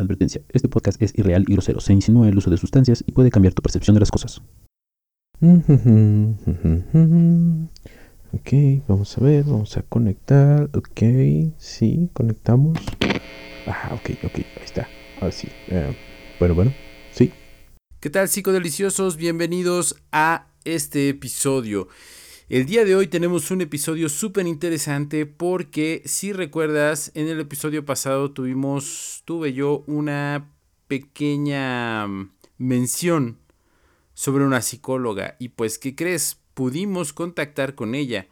Advertencia, este podcast es irreal y grosero, se insinúa el uso de sustancias y puede cambiar tu percepción de las cosas. Ok, vamos a ver, vamos a conectar. Ok, sí, conectamos. Ah, ok, ok, ahí está. Ahora sí. Eh, bueno, bueno, sí. ¿Qué tal, psicodeliciosos? Bienvenidos a este episodio. El día de hoy tenemos un episodio súper interesante porque si recuerdas, en el episodio pasado tuvimos, tuve yo una pequeña mención sobre una psicóloga y pues, ¿qué crees? Pudimos contactar con ella.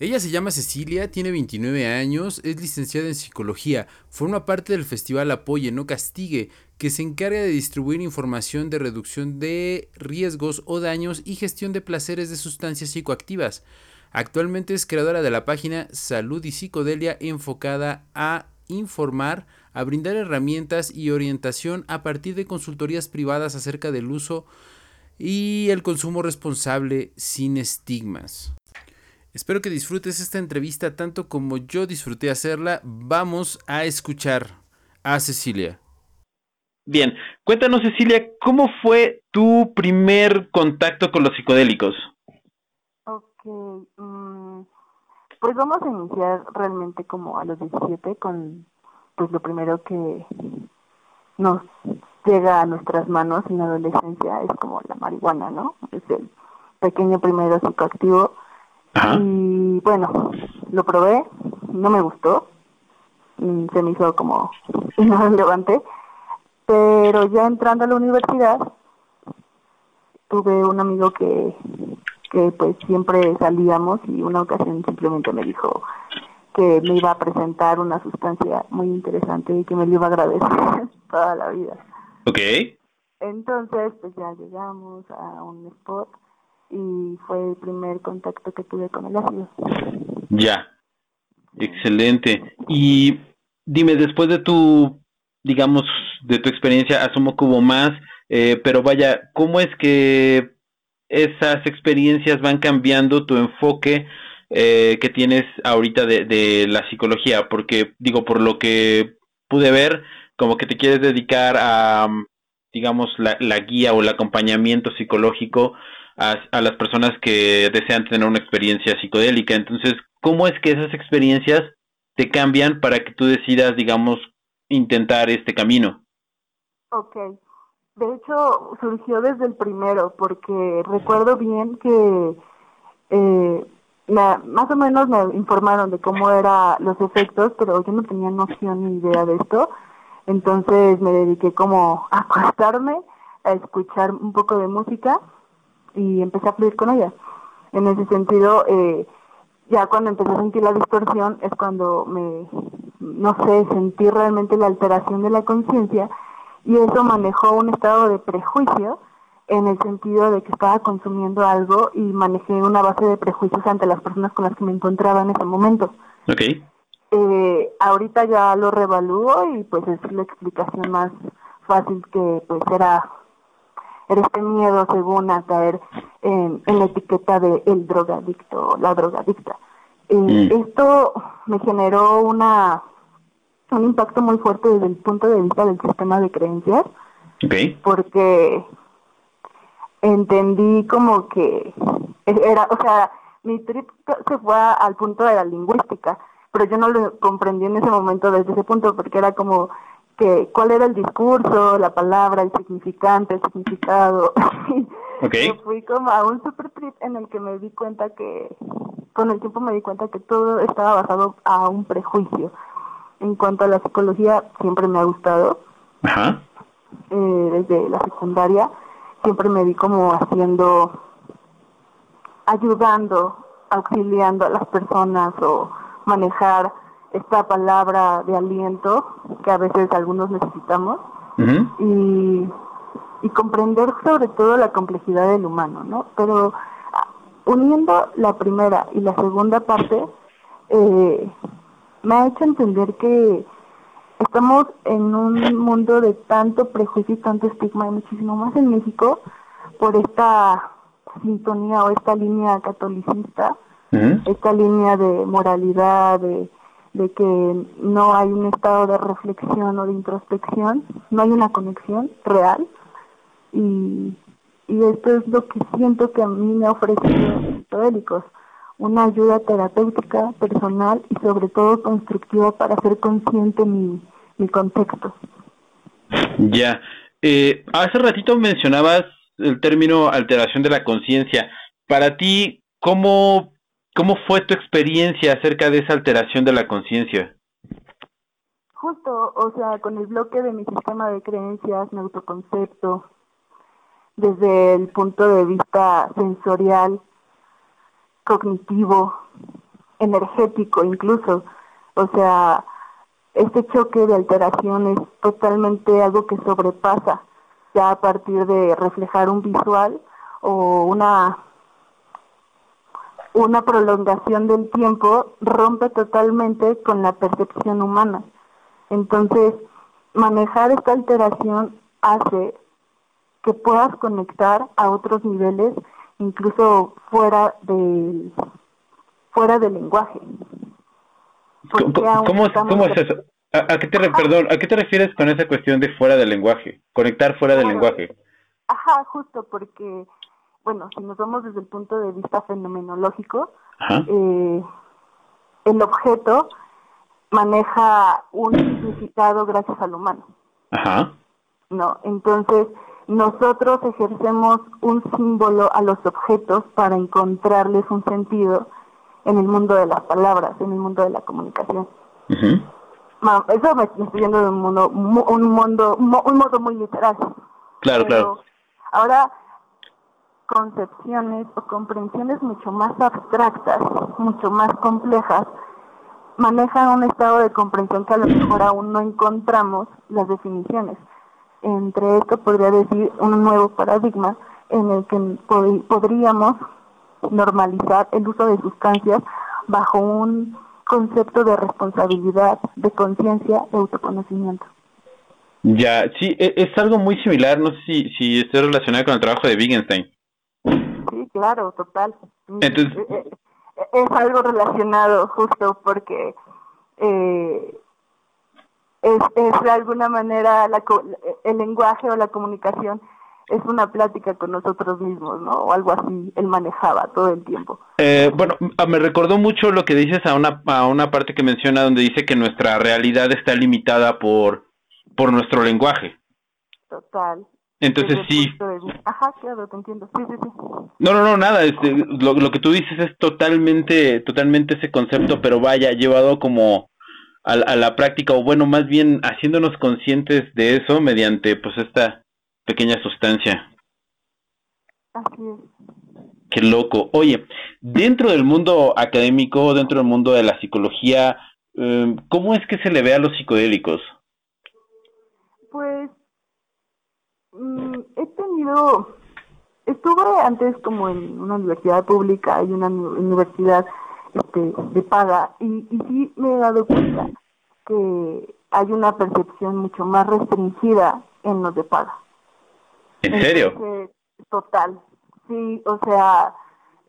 Ella se llama Cecilia, tiene 29 años, es licenciada en psicología, forma parte del festival Apoye, no castigue, que se encarga de distribuir información de reducción de riesgos o daños y gestión de placeres de sustancias psicoactivas. Actualmente es creadora de la página Salud y Psicodelia enfocada a informar, a brindar herramientas y orientación a partir de consultorías privadas acerca del uso y el consumo responsable sin estigmas. Espero que disfrutes esta entrevista tanto como yo disfruté hacerla. Vamos a escuchar a Cecilia. Bien, cuéntanos Cecilia, ¿cómo fue tu primer contacto con los psicodélicos? Ok, mm, pues vamos a iniciar realmente como a los 17 con pues lo primero que nos llega a nuestras manos en la adolescencia es como la marihuana, ¿no? Es el pequeño primero psicoactivo y bueno, lo probé, no me gustó, mm, se me hizo como irrelevante, pero ya entrando a la universidad, tuve un amigo que, que pues siempre salíamos y una ocasión simplemente me dijo que me iba a presentar una sustancia muy interesante y que me lo iba a agradecer toda la vida. Ok. Entonces, pues ya llegamos a un spot y fue el primer contacto que tuve con el ácido. Ya, excelente. Y dime, después de tu, digamos, de tu experiencia, asumo que hubo más, eh, pero vaya, ¿cómo es que esas experiencias van cambiando tu enfoque eh, que tienes ahorita de, de la psicología? Porque, digo, por lo que pude ver, como que te quieres dedicar a, digamos, la, la guía o el acompañamiento psicológico a, las personas que desean tener una experiencia psicodélica. Entonces, ¿cómo es que esas experiencias te cambian para que tú decidas, digamos, intentar este camino? Ok. De hecho, surgió desde el primero, porque recuerdo bien que eh, más o menos me informaron de cómo eran los efectos, pero yo no tenía noción ni idea de esto. Entonces me dediqué como a acostarme, a escuchar un poco de música y empecé a fluir con ella. En ese sentido, eh, ya cuando empecé a sentir la distorsión es cuando me, no sé, sentí realmente la alteración de la conciencia y eso manejó un estado de prejuicio en el sentido de que estaba consumiendo algo y manejé una base de prejuicios ante las personas con las que me encontraba en ese momento. Ok. Eh, ahorita ya lo revalúo y pues es la explicación más fácil que pues era era este miedo según a caer en, la etiqueta de el drogadicto, la drogadicta. Mm. Esto me generó una un impacto muy fuerte desde el punto de vista del sistema de creencias, porque entendí como que era, o sea, mi trip se fue al punto de la lingüística, pero yo no lo comprendí en ese momento desde ese punto porque era como que cuál era el discurso, la palabra, el significante, el significado. Okay. fui como a un super trip en el que me di cuenta que, con el tiempo me di cuenta que todo estaba basado a un prejuicio. En cuanto a la psicología, siempre me ha gustado. Ajá. Eh, desde la secundaria, siempre me vi como haciendo, ayudando, auxiliando a las personas o manejar esta palabra de aliento que a veces algunos necesitamos y, y comprender sobre todo la complejidad del humano, ¿no? Pero ah, uniendo la primera y la segunda parte, eh, me ha hecho entender que estamos en un mundo de tanto prejuicio y tanto estigma, y muchísimo más en México, por esta sintonía o esta línea catolicista, esta línea de moralidad, de de que no hay un estado de reflexión o de introspección, no hay una conexión real y, y esto es lo que siento que a mí me ha ofrecido los psicodélicos, una ayuda terapéutica, personal y sobre todo constructiva para hacer consciente mi, mi contexto. Ya, eh, hace ratito mencionabas el término alteración de la conciencia. Para ti, ¿cómo, ¿cómo fue tu experiencia acerca de esa alteración de la conciencia? Justo, o sea, con el bloque de mi sistema de creencias, mi autoconcepto, desde el punto de vista sensorial, cognitivo, energético incluso. O sea, este choque de alteración es totalmente algo que sobrepasa ya a partir de reflejar un visual o una una prolongación del tiempo rompe totalmente con la percepción humana. Entonces, manejar esta alteración hace que puedas conectar a otros niveles, incluso fuera del fuera del lenguaje. ¿Cómo, cómo, es, eso? ¿A, qué te, perdón, ¿A qué te refieres con esa cuestión de fuera del lenguaje? Conectar fuera del lenguaje. Ajá, justo porque, bueno, si nos vamos desde el punto de vista fenomenológico, eh, el objeto maneja un significado gracias al humano. Ajá. No, entonces nosotros ejercemos un símbolo a los objetos para encontrarles un sentido en el mundo de las palabras, en el mundo de la comunicación. eso me, estoy yendo de un mundo, un mundo, un modo muy literal. Claro, claro. Ahora, concepciones o comprensiones mucho más abstractas, mucho más complejas, manejan un estado de comprensión que a lo mejor aún no encontramos las definiciones. Entre esto podría decir un nuevo paradigma en el que podríamos normalizar el uso de sustancias bajo un concepto de responsabilidad, de conciencia, de autoconocimiento. Ya, sí, e, es algo muy similar, no sé si, si esté relacionado con el trabajo de Wittgenstein. Claro, total. Entonces... E, e, es algo relacionado justo porque eh, es, es de alguna manera la, el lenguaje o la comunicación es una plática con nosotros mismos, ¿no? O algo así, él manejaba todo el tiempo. Eh, bueno, ah, me recordó mucho lo que dices a una, a una parte que menciona donde dice que nuestra realidad está limitada por, por nuestro lenguaje. Total. Entonces sí. Ajá, claro, te entiendo. Sí, sí, sí. No, no, no, nada. Este, lo, lo que tú dices es totalmente, totalmente ese concepto, pero vaya, llevado como a, a, la práctica, o bueno, más bien haciéndonos conscientes de eso mediante pues esta pequeña sustancia. Así es. Qué loco. Oye, dentro del mundo académico, dentro del mundo de la psicología, em, ¿cómo es que se le ve a los psicodélicos? Pues mm, estuve antes como en una universidad pública y una universidad este, de paga y, y sí me he dado cuenta que hay una percepción mucho más restringida en los de paga. ¿En serio? total, sí, o sea,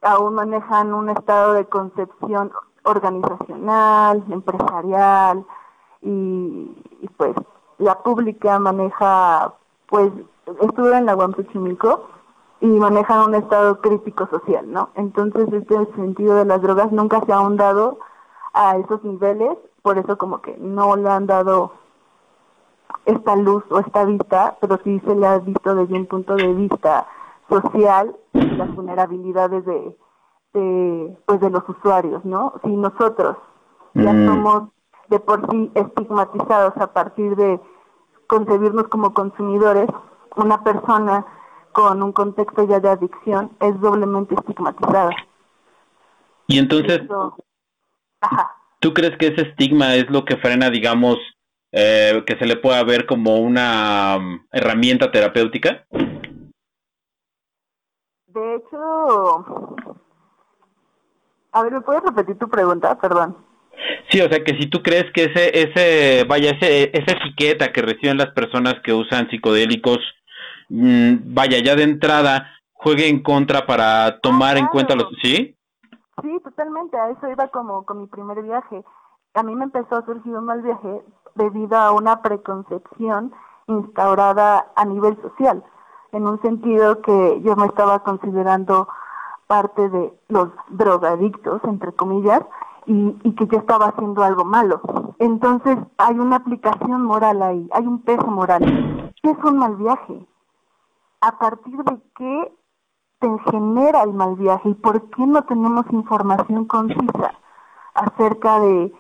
aún manejan un estado de concepción organizacional, empresarial y, pues la pública maneja, pues estuve en la Huampuchimilco y manejan un estado crítico social, ¿no? Entonces, este sentido de las drogas nunca se ha ahondado a esos niveles, por eso como que no le han dado esta luz o esta vista, pero sí se le ha visto desde un punto de vista social las vulnerabilidades de, de pues de los usuarios, ¿no? Si nosotros ya mm. somos de por sí estigmatizados a partir de concebirnos como consumidores, una persona con un contexto ya de adicción es doblemente estigmatizada. Y entonces, ¿tú crees que ese estigma es lo que frena, digamos, eh, que se le pueda ver como una um, herramienta terapéutica? De hecho, a ver, ¿me puedes repetir tu pregunta? Perdón. Sí, o sea que si tú crees que ese, ese, vaya, ese, esa etiqueta que reciben las personas que usan psicodélicos, mm, vaya, ya de entrada, juegue en contra para tomar en cuenta los, ¿sí? Sí, totalmente, a eso iba como con mi primer viaje a mí me empezó a surgir un mal viaje debido a una preconcepción instaurada a nivel social, en un sentido que yo me estaba considerando parte de los drogadictos, entre comillas, y, y, que yo estaba haciendo algo malo. Entonces hay una aplicación moral ahí, hay un peso moral. ¿Qué es un mal viaje? ¿A partir de qué te genera el mal viaje y por qué no tenemos información concisa acerca de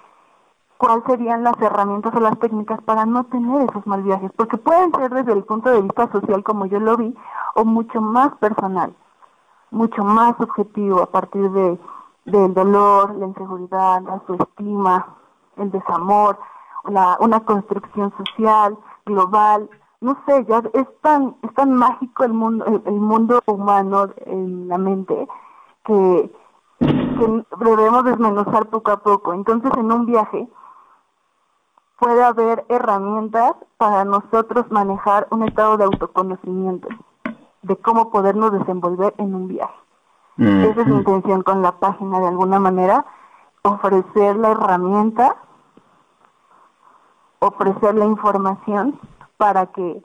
cuáles serían las herramientas o las técnicas para no tener esos mal viajes? Porque pueden ser desde el punto de vista social, como yo lo vi, o mucho más personal, mucho más subjetivo a partir de del dolor, la inseguridad, la autoestima, el desamor, la, una construcción social, global, no sé, ya es tan, es tan mágico el mundo, el, mundo humano en la mente que, que debemos desmenuzar poco a poco. Entonces en un viaje puede haber herramientas para nosotros manejar un estado de autoconocimiento, de cómo podernos desenvolver en un viaje. Esa es mi intención con la página, de alguna manera, ofrecer la herramienta, ofrecer la información para que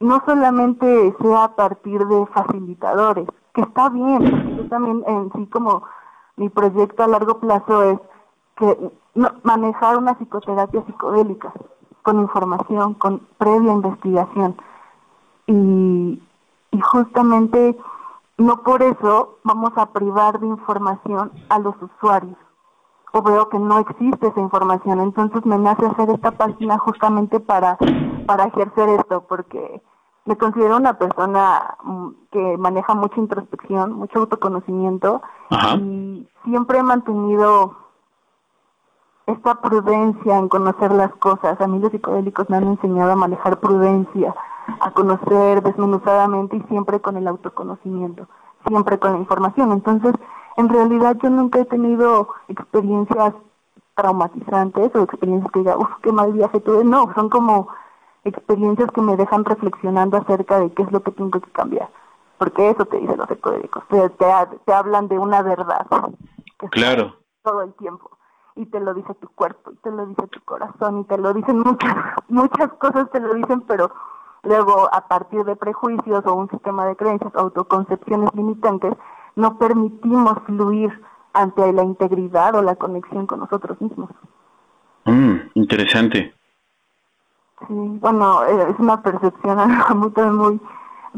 no solamente sea a partir de facilitadores, que está bien, yo también en sí como mi proyecto a largo plazo es que manejar una psicoterapia psicodélica con información, con previa investigación y, y justamente no por eso vamos a privar de información a los usuarios. O veo que no existe esa información. Entonces me nace hacer esta página justamente para, para ejercer esto, porque me considero una persona mm, que maneja mucha introspección, mucho autoconocimiento y siempre he mantenido esta prudencia en conocer las cosas. A mí los psicodélicos me han enseñado a manejar prudencia, a conocer desmenuzadamente y siempre con el autoconocimiento, siempre con la información. Entonces, en realidad yo nunca he tenido experiencias traumatizantes o experiencias que diga, uff, qué mal viaje tuve. No, son como experiencias que me dejan reflexionando acerca de qué es lo que tengo que cambiar. Porque eso te dicen los psicodélicos, te, te, hablan de una verdad. claro. Todo el tiempo y te lo dice tu cuerpo y te lo dice tu corazón y te lo dicen muchas muchas cosas te lo dicen pero Luego, a partir de prejuicios o un sistema de creencias, autoconcepciones limitantes, no permitimos fluir ante la integridad o la conexión con nosotros mismos. Mm, interesante. Sí, bueno, eh, es una percepción muy, muy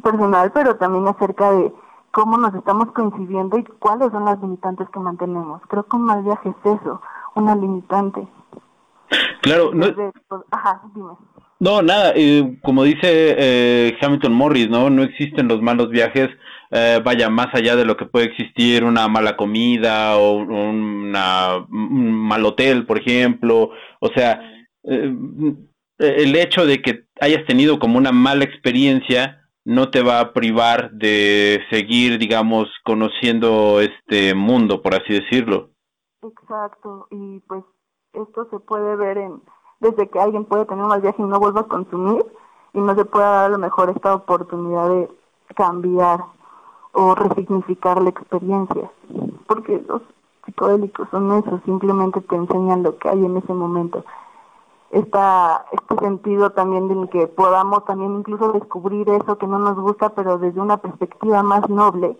personal, pero también acerca de cómo nos estamos coincidiendo y cuáles son las limitantes que mantenemos. Creo que un mal viaje es eso, una limitante. Claro, no... Ajá, dime. No, nada, eh, como dice eh, Hamilton Morris, ¿no? No existen los malos viajes, eh, vaya, más allá de lo que puede existir una mala comida o una, un mal hotel, por ejemplo. O sea, eh, el hecho de que hayas tenido como una mala experiencia no te va a privar de seguir, digamos, conociendo este mundo, por así decirlo. Exacto, y pues esto se puede ver en desde que alguien puede tener un mal viaje y no vuelva a consumir y no se pueda dar a lo mejor esta oportunidad de cambiar o resignificar la experiencia. Porque los psicodélicos son eso, simplemente te enseñan lo que hay en ese momento. Esta, este sentido también de que podamos también incluso descubrir eso que no nos gusta, pero desde una perspectiva más noble,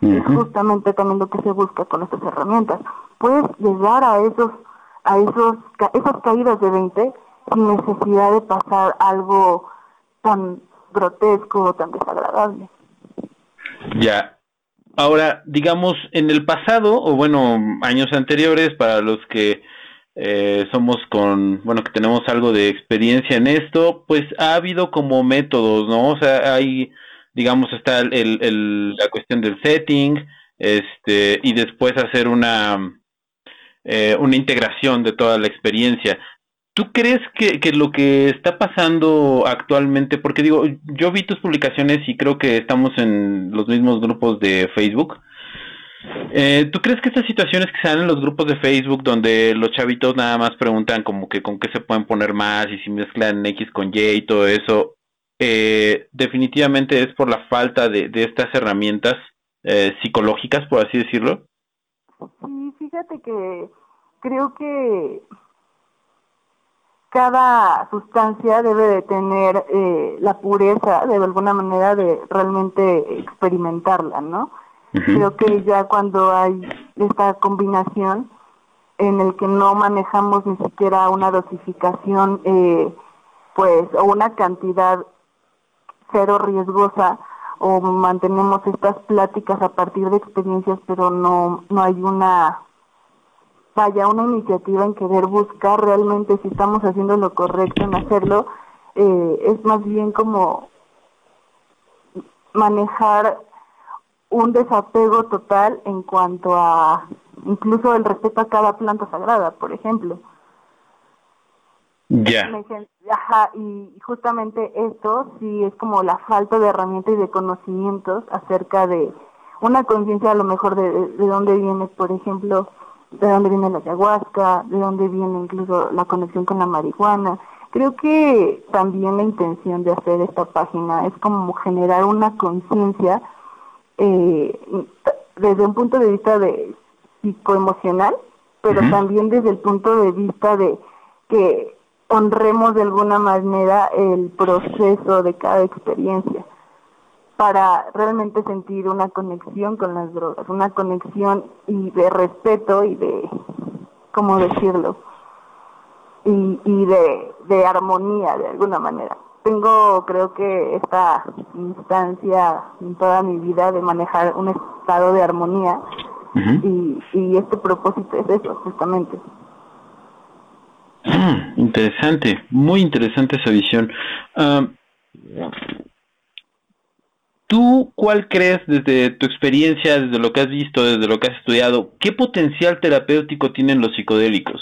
es justamente también lo que se busca con estas herramientas. Puedes llegar a esos a esos, esas caídas de 20 sin necesidad de pasar algo tan grotesco o tan desagradable. Ya. Ahora, digamos, en el pasado, o bueno, años anteriores, para los que eh, somos con, bueno, que tenemos algo de experiencia en esto, pues ha habido como métodos, ¿no? O sea, hay, digamos, está el, el, la cuestión del setting, este, y después hacer una, eh, una integración de toda la experiencia. ¿Tú crees que, lo que está pasando actualmente, porque digo, yo vi tus publicaciones y creo que estamos en los mismos grupos de Facebook, eh, ¿Tú crees que estas situaciones que dan en los grupos de Facebook donde los chavitos nada más preguntan como que con qué se pueden poner más y si mezclan X con Y y todo eso, eh, definitivamente es por la falta de, de estas herramientas eh, psicológicas, por así decirlo? Sí, fíjate que creo que cada sustancia debe de tener eh, la pureza de alguna manera de realmente experimentarla, ¿no? Creo que ya cuando hay esta combinación en el que no manejamos ni siquiera una dosificación, eh, pues, o una cantidad cero riesgosa, o mantenemos estas pláticas a partir de experiencias, pero no, no hay una vaya una iniciativa en querer buscar realmente si estamos haciendo lo correcto en hacerlo, eh, es más bien como manejar un desapego total en cuanto a incluso el respeto a cada planta sagrada, por ejemplo. Ya. Ajá, y justamente esto sí es como la falta de herramientas y de conocimientos acerca de una conciencia a lo mejor de, de dónde viene, por ejemplo, de dónde viene la ayahuasca, de dónde viene incluso la conexión con la marihuana. Creo que también la intención de hacer esta página es como generar una conciencia eh, desde un punto de vista de psicoemocional, pero también desde el punto de vista de que honremos de alguna manera el proceso de cada experiencia para realmente sentir una conexión con las drogas, una conexión y de respeto y de, ¿cómo decirlo? Y, y de, de armonía de alguna manera. Tengo, creo que esta instancia en toda mi vida de manejar un estado de armonía y, y este propósito es eso, justamente. Mm, interesante, muy interesante esa visión. ¿Tú cuál crees desde tu experiencia, desde lo que has visto, desde lo que has estudiado, qué potencial terapéutico tienen los psicodélicos?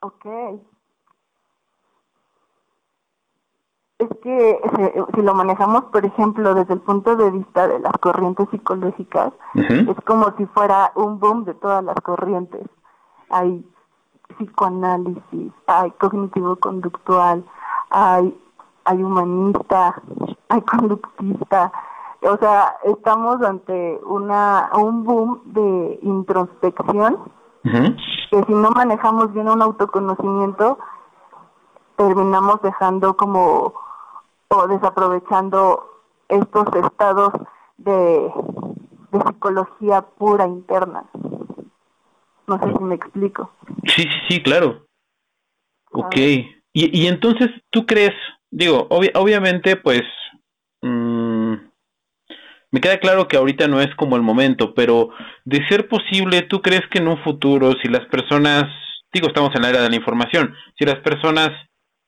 Ok. Es que si, lo manejamos, por ejemplo, desde el punto de vista de las corrientes psicológicas, es como si fuera un boom de todas las corrientes. Hay psicoanálisis, hay cognitivo-conductual, hay hay humanista, hay conductista, o sea, estamos ante una un boom de introspección que si no manejamos bien un autoconocimiento terminamos dejando como o desaprovechando estos estados de, de psicología pura interna. No sé si me explico. Sí, sí, sí, claro. Ok. Y, y entonces, ¿tú crees digo, obviamente, pues, mmm, me queda claro que ahorita no es como el momento, pero de ser posible, ¿tú crees que en un futuro, si las personas, digo, estamos en la era de la información, si las personas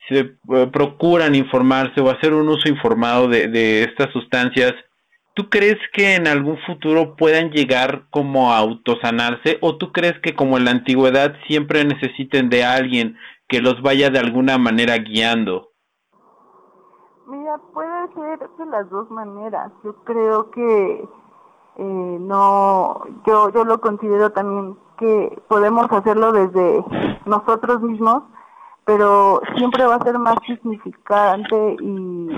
se eh, procuran informarse o hacer un uso informado de, de estas sustancias, ¿tú crees que en algún futuro puedan llegar como a autosanarse o tú crees que como en la antigüedad siempre necesiten de alguien que los vaya de alguna manera guiando? Mira, puede ser de las dos maneras. Yo creo que eh, no, yo, yo lo considero también que podemos hacerlo desde nosotros mismos, pero siempre va a ser más significante y,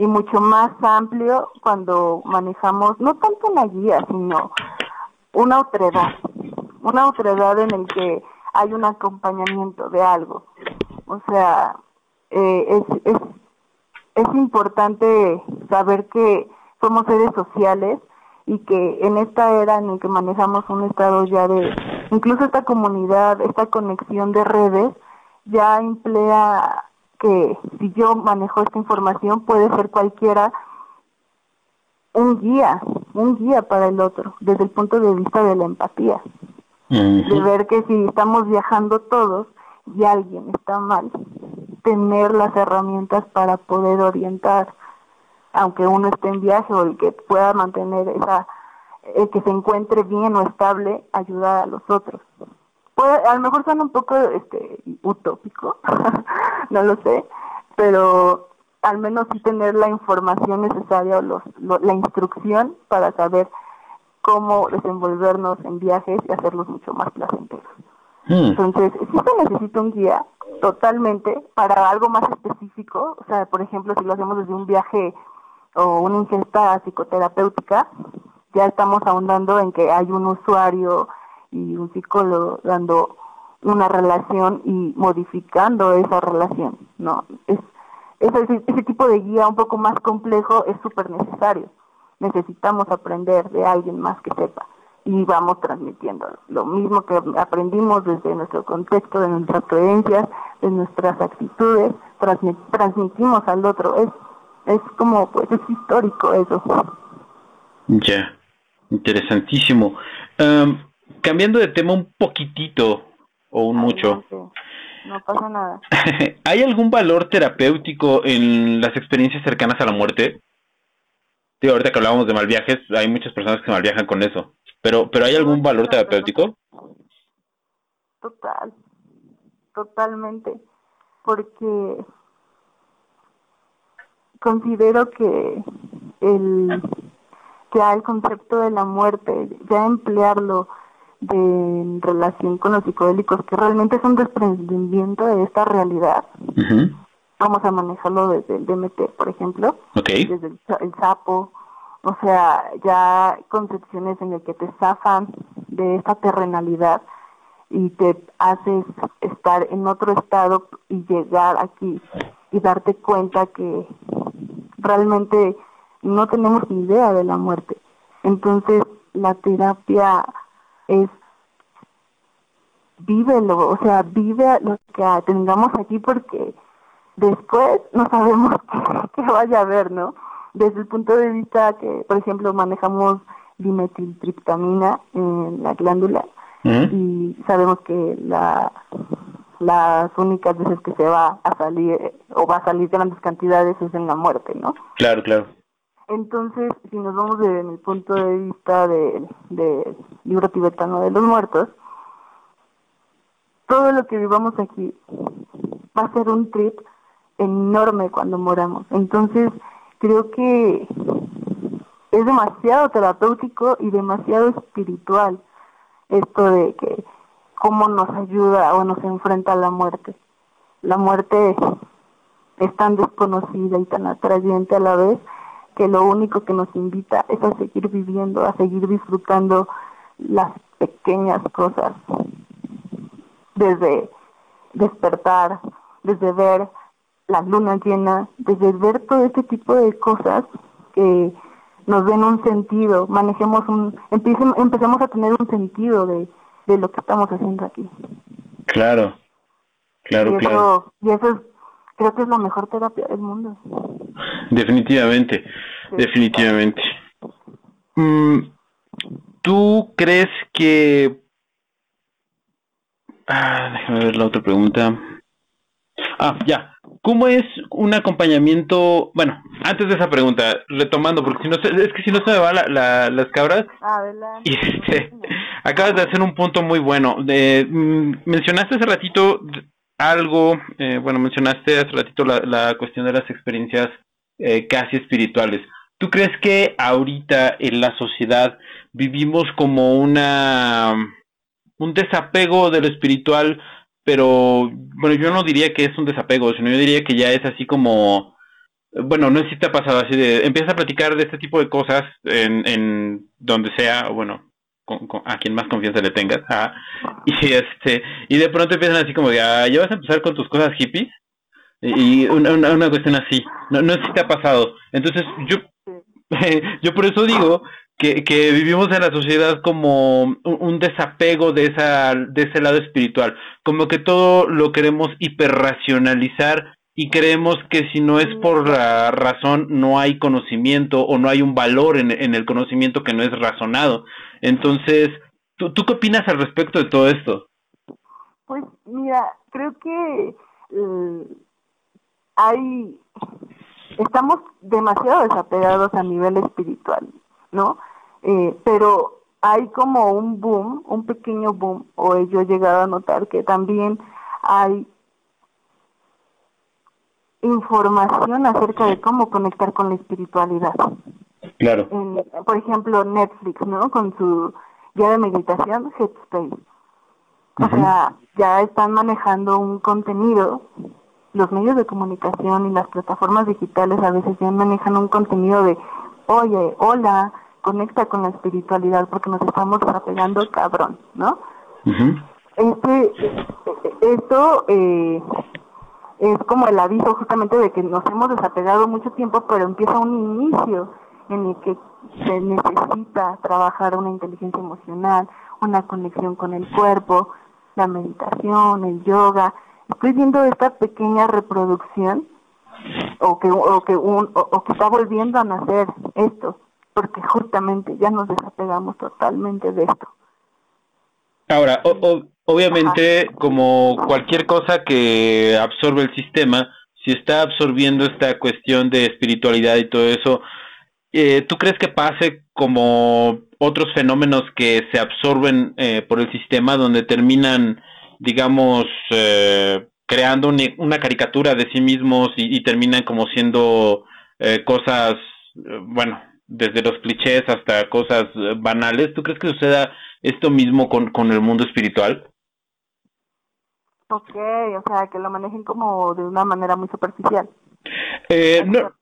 y mucho más amplio cuando manejamos no tanto una guía, sino una otredad, una otredad en el que hay un acompañamiento de algo. O sea, eh, es, es es importante saber que somos seres sociales y que en esta era en la que manejamos un estado ya de, incluso esta comunidad, esta conexión de redes, ya emplea que si yo manejo esta información puede ser cualquiera un guía, un guía para el otro, desde el punto de vista de la empatía. De ver que si estamos viajando todos y alguien está mal, tener las herramientas para poder orientar, aunque uno esté en viaje o el que pueda mantener esa, el que se encuentre bien o estable, ayudar a los otros. Puede, a lo mejor suena un poco este, utópico, no lo sé, pero al menos sí tener la información necesaria o los, la instrucción para saber cómo desenvolvernos en viajes y hacerlos mucho más placenteros. Hmm. Entonces, si se necesita un guía totalmente para algo más específico, o sea, por ejemplo, si lo hacemos desde un viaje o una ingesta psicoterapéutica, ya estamos ahondando en que hay un usuario y un psicólogo dando una relación y modificando esa relación, ¿no? Es, ese, tipo de guía un poco más complejo es súper necesario. Necesitamos aprender de alguien más que sepa y vamos transmitiendo lo mismo que aprendimos desde nuestro contexto, de nuestras creencias, de nuestras actitudes, transmitimos al otro. Es, es como, pues es histórico eso. Ya, interesantísimo. Um, cambiando de tema un poquitito o un mucho. No pasa nada. ¿Hay algún valor terapéutico en las experiencias cercanas a la muerte? Digo, ahorita que hablábamos de mal viajes, hay muchas personas que mal viajan con eso. Pero, pero ¿hay algún valor terapéutico? Total, totalmente, porque considero que el ya el concepto de la muerte, ya emplearlo de, relación con los psicodélicos, que realmente es un desprendimiento de esta realidad. Vamos a manejarlo desde el DMT, por ejemplo, desde el, sapo, o sea, ya concepciones en las que te zafan de esta terrenalidad y te haces estar en otro estado y llegar aquí y darte cuenta que realmente no tenemos ni idea de la muerte. Entonces, la terapia es vívelo, o sea, vive lo que tengamos aquí porque después no sabemos qué, vaya a haber, ¿no? Desde el punto de vista que, por ejemplo, manejamos dimetiltriptamina en la glándula y sabemos que la las únicas veces que se va a salir o va a salir grandes cantidades es en la muerte, ¿no? Claro, claro. Entonces, si nos vamos desde el punto de vista del de libro tibetano de los muertos, todo lo que vivamos aquí va a ser un trip enorme cuando moramos. Entonces, creo que es demasiado terapéutico y demasiado espiritual esto de que cómo nos ayuda o nos enfrenta a la muerte. La muerte es tan desconocida y tan atrayente a la vez que lo único que nos invita es a seguir viviendo, a seguir disfrutando las pequeñas cosas, desde despertar, desde ver la luna llena, desde ver todo este tipo de cosas que nos den un sentido, manejemos un, empecemos, a tener un sentido de, de lo que estamos haciendo aquí. Claro, claro, claro. Y eso es, creo que es la mejor terapia del mundo. Definitivamente, definitivamente. Mm, ¿Tú crees que... Ah, déjame ver la otra pregunta. Ah, ya. ¿Cómo es un acompañamiento? Bueno, antes de esa pregunta, retomando, porque si no es que si no se me va la, las cabras. Adelante. Y este, acabas de hacer un punto muy bueno. De, mm, mencionaste hace ratito algo, eh, bueno, mencionaste hace ratito la, la cuestión de las experiencias eh, casi espirituales. ¿Tú crees que ahorita en la sociedad vivimos como una un desapego de lo espiritual, pero bueno, yo no diría que es un desapego, sino yo diría que ya es así como bueno, no sé si te ha pasado así de empiezas a platicar de este tipo de cosas en, en donde sea, bueno, a quien más confianza le tengas, ah, y este y de pronto empiezan así como de, ah, ya vas a empezar con tus cosas hippies y una, una, cuestión así. No, no sé si te ha pasado. Entonces, yo, yo por eso digo que, que vivimos en la sociedad como un, desapego de, esa, de ese lado espiritual. Como que todo lo queremos hiperracionalizar y creemos que si no es por la razón no hay conocimiento o no hay un valor en, en el conocimiento que no es razonado. Entonces, ¿tú, ¿tú qué opinas al respecto de todo esto? Pues mira, creo que eh, hay, estamos demasiado desapegados a nivel espiritual, ¿no? Eh, pero hay como un boom, un pequeño boom, o yo he llegado a notar que también hay información acerca de cómo conectar con la espiritualidad. Claro. por ejemplo, Netflix, ¿no? Con su guía de meditación, Headspace. O sea, ya están manejando un contenido los medios de comunicación y las plataformas digitales a veces ya manejan un contenido de, oye, hola, conecta con la espiritualidad porque nos estamos apegando cabrón, ¿no? este, esto eh, es como el aviso justamente de que nos hemos desapegado mucho tiempo, pero empieza un inicio en el que se necesita trabajar una inteligencia emocional, una conexión con el cuerpo, la meditación, el yoga. Estoy viendo esta pequeña reproducción o que o que un, o, que está volviendo a nacer esto, porque justamente ya nos desapegamos totalmente de esto. Ahora, obviamente, como cualquier cosa que absorbe el sistema, si está absorbiendo esta cuestión de espiritualidad y todo eso, eh, ¿tú crees que pase como otros fenómenos que se absorben eh, por el sistema donde terminan, digamos, eh, creando una, caricatura de sí mismos y, terminan como siendo cosas, bueno, desde los clichés hasta cosas banales? ¿Tú crees que suceda esto mismo con, con el mundo espiritual? Ok, o sea, que lo manejen como de una manera muy superficial. Eh, no,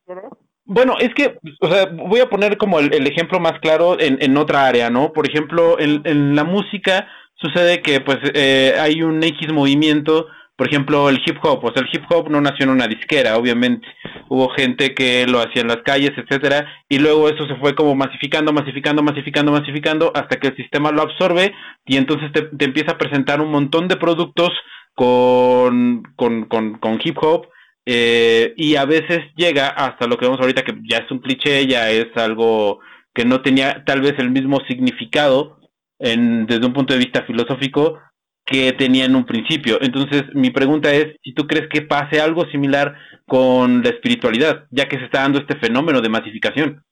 bueno, es que, o sea, voy a poner como el, ejemplo más claro en, en, otra área, ¿no? Por ejemplo, en, en la música sucede que, pues, eh, hay un X movimiento por ejemplo, el hip hop, o sea, el hip hop no nació en una disquera, obviamente. Hubo gente que lo hacía en las calles, etcétera, y luego eso se fue como masificando, masificando, masificando, masificando, hasta que el sistema lo absorbe y entonces te, empieza a presentar un montón de productos con, con, con, hip hop. Eh, y a veces llega hasta lo que vemos ahorita, que ya es un cliché, ya es algo que no tenía tal vez el mismo significado en, desde un punto de vista filosófico, que tenía en un principio. Entonces, mi pregunta es si tú crees que pase algo similar con la espiritualidad, ya que se está dando este fenómeno de masificación.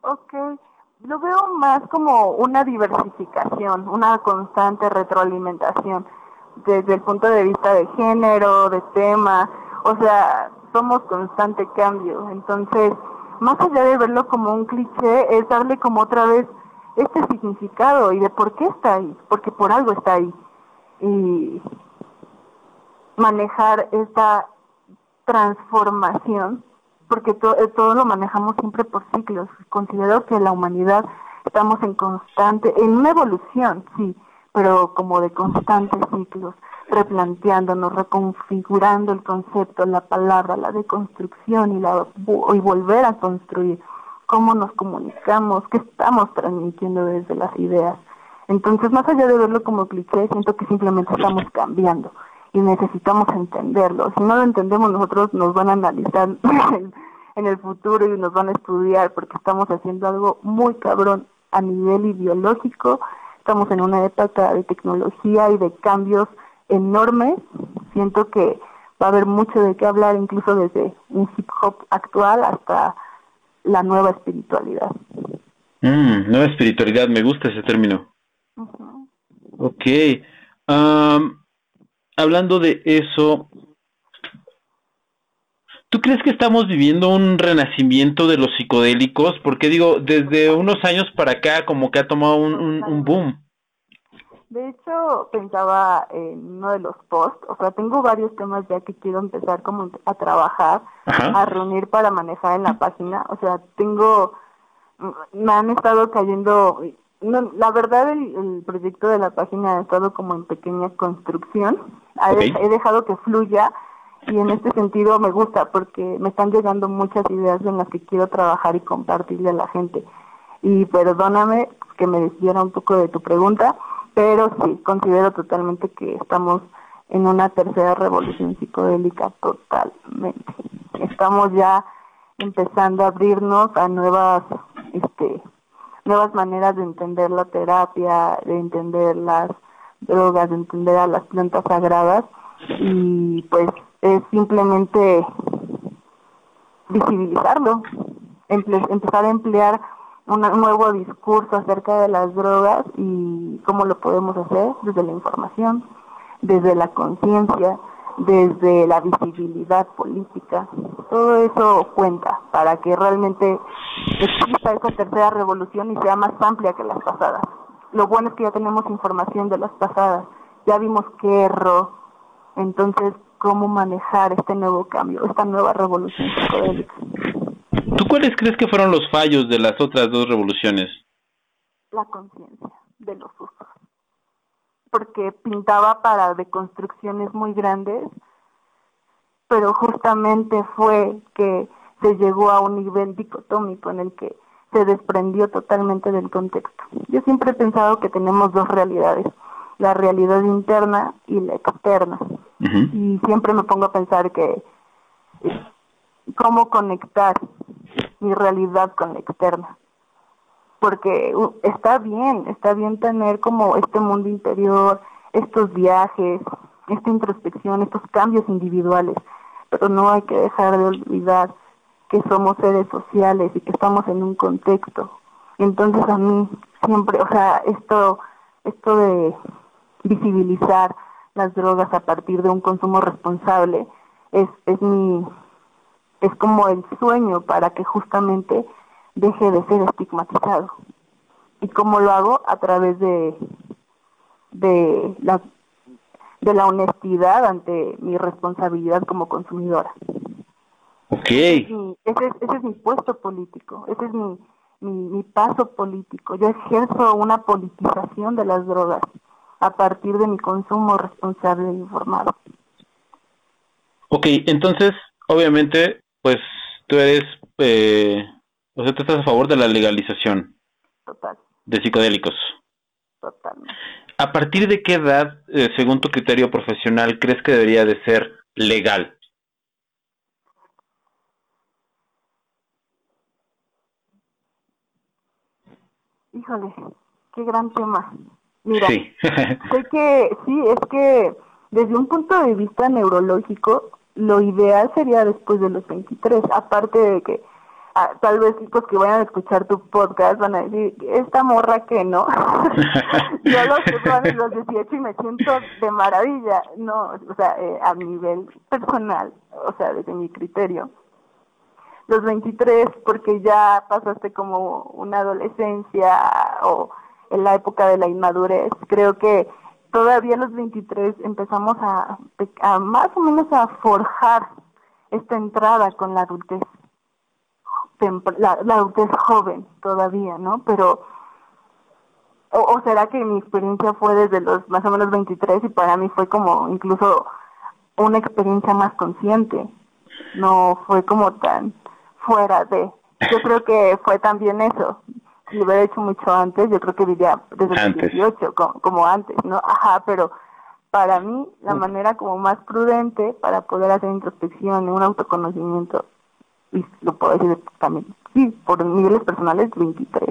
Ok, lo veo más como una diversificación, una constante retroalimentación desde el punto de vista de género, de tema, o sea, somos constante cambio. Entonces, más allá de verlo como un cliché, es darle como otra vez este significado y de por qué está ahí, porque por algo está ahí y manejar esta transformación, porque eh, todo lo manejamos siempre por ciclos. Considero que la humanidad estamos en constante, en una evolución, sí, pero como de constantes ciclos, replanteándonos, reconfigurando el concepto, la palabra, la deconstrucción y, la, y volver a construir cómo nos comunicamos, qué estamos transmitiendo desde las ideas. Entonces, más allá de verlo como cliché, siento que simplemente estamos cambiando y necesitamos entenderlo. Si no lo entendemos, nosotros nos van a analizar en el futuro y nos van a estudiar porque estamos haciendo algo muy cabrón a nivel ideológico. Estamos en una época de tecnología y de cambios enormes. Siento que va a haber mucho de qué hablar, incluso desde un hip hop actual hasta la nueva espiritualidad. Mm, nueva espiritualidad, me gusta ese término. Ok. hablando de eso, ¿tú crees que estamos viviendo un renacimiento de los psicodélicos? Porque digo, desde unos años para acá como que ha tomado un, boom. De hecho, pensaba en uno de los posts, o sea, tengo varios temas ya que quiero empezar como a trabajar, a reunir para manejar en la página. O sea, tengo, me han estado cayendo no, la verdad el, proyecto de la página ha estado como en pequeña construcción. He dejado que fluya y en este sentido me gusta porque me están llegando muchas ideas en las que quiero trabajar y compartirle a la gente. Y perdóname que me desviara un poco de tu pregunta, pero sí, considero totalmente que estamos en una tercera revolución psicodélica totalmente. Estamos ya empezando a abrirnos a nuevas este nuevas maneras de entender la terapia, de entender las drogas, de entender a las plantas sagradas y pues es simplemente visibilizarlo, empezar a emplear un nuevo discurso acerca de las drogas y cómo lo podemos hacer desde la información, desde la conciencia, desde la visibilidad política. Todo eso cuenta para que realmente exista esa tercera revolución y sea más amplia que las pasadas. Lo bueno es que ya tenemos información de las pasadas, ya vimos qué erró, entonces cómo manejar este nuevo cambio, esta nueva revolución psicodélica. ¿Tú cuáles crees que fueron los fallos de las otras dos revoluciones? La conciencia de los usos. porque pintaba para deconstrucciones muy grandes, pero justamente fue que se llegó a un nivel dicotómico en el que se desprendió totalmente del contexto. Yo siempre he pensado que tenemos dos realidades, la realidad interna y la externa. Y siempre me pongo a pensar que cómo conectar mi realidad con la externa. Porque está bien, está bien tener como este mundo interior, estos viajes, esta introspección, estos cambios individuales, pero no hay que dejar de olvidar que somos seres sociales y que estamos en un contexto. Entonces a mí siempre, o sea, esto, esto de visibilizar las drogas a partir de un consumo responsable es, es mi, es como el sueño para que justamente deje de ser estigmatizado. ¿Y cómo lo hago? A través de, de la de la honestidad ante mi responsabilidad como consumidora. Ok. ese, es, ese es mi puesto político, ese es mi, mi, paso político. Yo ejerzo una politización de las drogas a partir de mi consumo responsable e informado. Ok, entonces, obviamente, pues tú eres, eh, o sea, tú estás a favor de la legalización. Total. De psicodélicos. Totalmente. ¿A partir de qué edad, eh, según tu criterio profesional, crees que debería de ser legal? Híjole, qué gran tema. Mira, sé que sí, es que desde un punto de vista neurológico, lo ideal sería después de los 23, aparte de que ah, tal vez los que vayan a escuchar tu podcast van a decir, esta morra que no, yo lo sé a los 18 y me siento de maravilla, no, o sea, eh, a nivel personal, o sea, desde mi criterio, los 23 porque ya pasaste como una adolescencia o en la época de la inmadurez. Creo que todavía los 23 empezamos a, más o menos a forjar esta entrada con la adultez, la, adultez joven todavía, ¿no? Pero, o, o, será que mi experiencia fue desde los más o menos 23 y para mí fue como incluso una experiencia más consciente, no fue como tan fuera de. Yo creo que fue también eso. Si lo hubiera hecho mucho antes, yo creo que vivía desde los 18, como, antes, ¿no? Ajá, pero para mí la manera como más prudente para poder hacer introspección, un autoconocimiento, y lo puedo decir también, sí, por niveles personales, 23.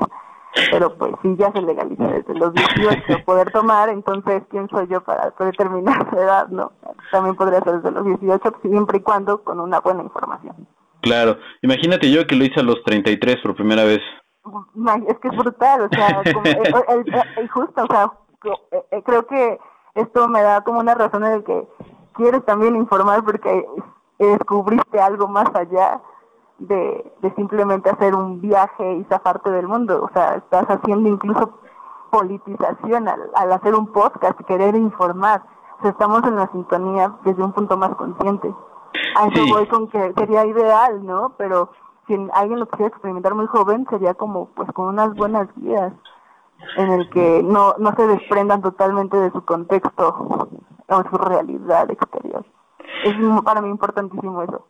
Pero pues sí, ya se legaliza desde los 18 poder tomar, entonces, ¿quién soy yo para determinar su edad, no? También podría ser desde los 18, siempre y cuando con una buena información. Claro, imagínate yo que lo hice a los 33 por primera vez. Es que es brutal, o sea, el, justo, o sea, eh, creo que esto me da como una razón en el que quieres también informar porque descubriste algo más allá de, de simplemente hacer un viaje y zafarte del mundo, o sea, estás haciendo incluso politización al, al hacer un podcast y querer informar, o sea, estamos en la sintonía desde un punto más consciente. A eso voy con que sería ideal, ¿no? Pero si alguien lo quisiera experimentar muy joven, sería como, pues, con unas buenas guías en el que no, no se desprendan totalmente de su contexto o su realidad exterior. Es para mí importantísimo eso.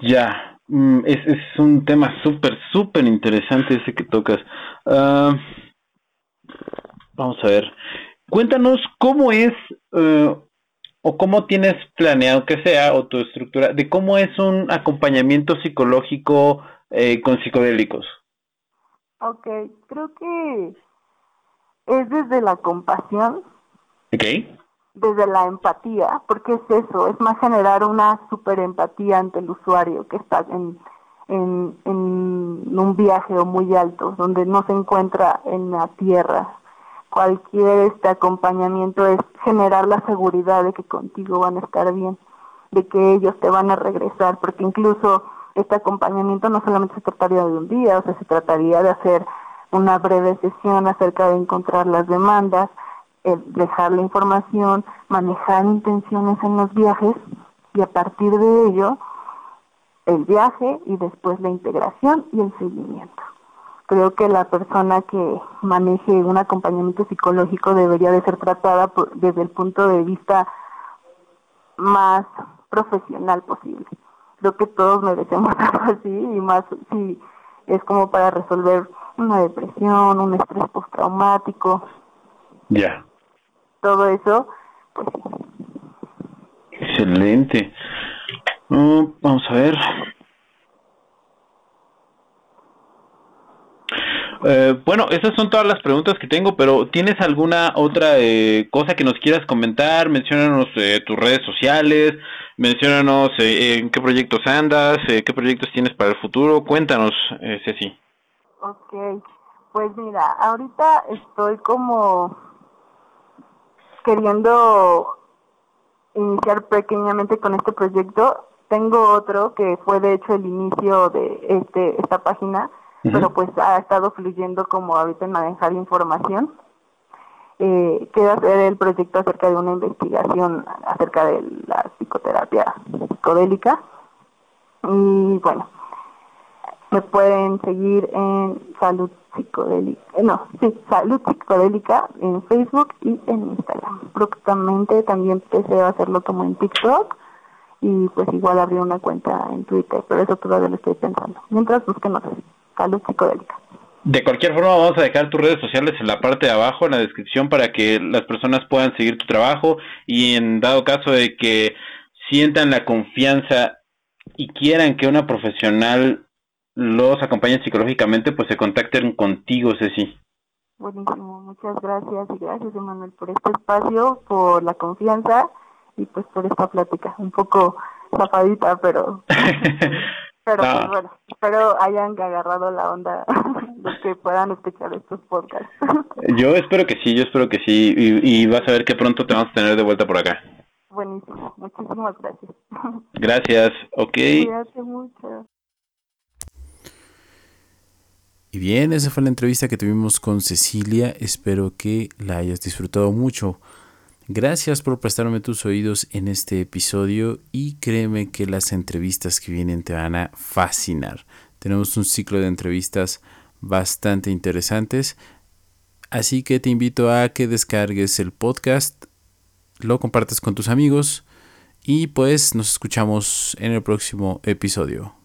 Ya, mm, es, es un tema súper, súper interesante ese que tocas. Ah, vamos a ver. Cuéntanos cómo es uh, o cómo tienes planeado que sea o tu estructura de cómo es un acompañamiento psicológico eh, con psicodélicos. Ok, creo que es desde la compasión. Ok. Desde la empatía, porque es eso, es más generar una super empatía ante el usuario que está en, en, en un viaje muy alto, donde no se encuentra en la tierra, cualquier este acompañamiento es generar la seguridad de que contigo van a estar bien, de que ellos te van a regresar, porque incluso este acompañamiento no solamente se trataría de un día, o sea, se trataría de hacer una breve sesión acerca de encontrar las demandas, dejar la información, manejar intenciones en los viajes y a partir de ello el viaje y después la integración y el seguimiento. Creo que la persona que maneje un acompañamiento psicológico debería de ser tratada desde el punto de vista más profesional posible. Creo que todos merecemos algo así y más si es como para resolver una depresión, un estrés postraumático. Ya. Todo eso, pues Excelente. Mm, vamos a ver. Eh, bueno, esas son todas las preguntas que tengo, pero ¿tienes alguna otra eh, cosa que nos quieras comentar? Menciónanos eh, tus redes sociales, menciónanos en qué proyectos andas, qué proyectos tienes para el futuro. Cuéntanos, Ceci. Ok, pues mira, ahorita estoy como queriendo iniciar pequeñamente con este proyecto. Tengo otro que fue de hecho el inicio de este esta página pero pues ha estado fluyendo como ahorita en manejar información. Eh, quiero hacer el proyecto acerca de una investigación acerca de la psicoterapia psicodélica. Y bueno, me pueden seguir en Salud Psicodélica, eh, no, sí, Salud Psicodélica en Facebook y en Instagram. Próximamente también deseo hacerlo como en TikTok y pues igual abrir una cuenta en Twitter, pero eso todavía lo estoy pensando. Mientras busquen otros salud psicodélica. De cualquier forma, vamos a dejar tus redes sociales en la parte de abajo, en la descripción, para que las personas puedan seguir tu trabajo y en dado caso de que sientan la confianza y quieran que una profesional los acompañe psicológicamente, pues se contacten contigo, Ceci. Buenísimo, muchas gracias y gracias, Emanuel, por este espacio, por la confianza y pues por esta plática, un poco zafadita, pero Pero pues bueno, espero hayan agarrado la onda los que puedan escuchar estos podcasts. Yo espero que sí, yo espero que sí. Y, vas a ver que pronto te vamos a tener de vuelta por acá. Buenísimo, muchísimas gracias. Gracias, ok. Cuídate mucho. Y bien, esa fue la entrevista que tuvimos con Cecilia. Espero que la hayas disfrutado mucho. Gracias por prestarme tus oídos en este episodio y créeme que las entrevistas que vienen te van a fascinar. Tenemos un ciclo de entrevistas bastante interesantes, así que te invito a que descargues el podcast, lo compartas con tus amigos y pues nos escuchamos en el próximo episodio.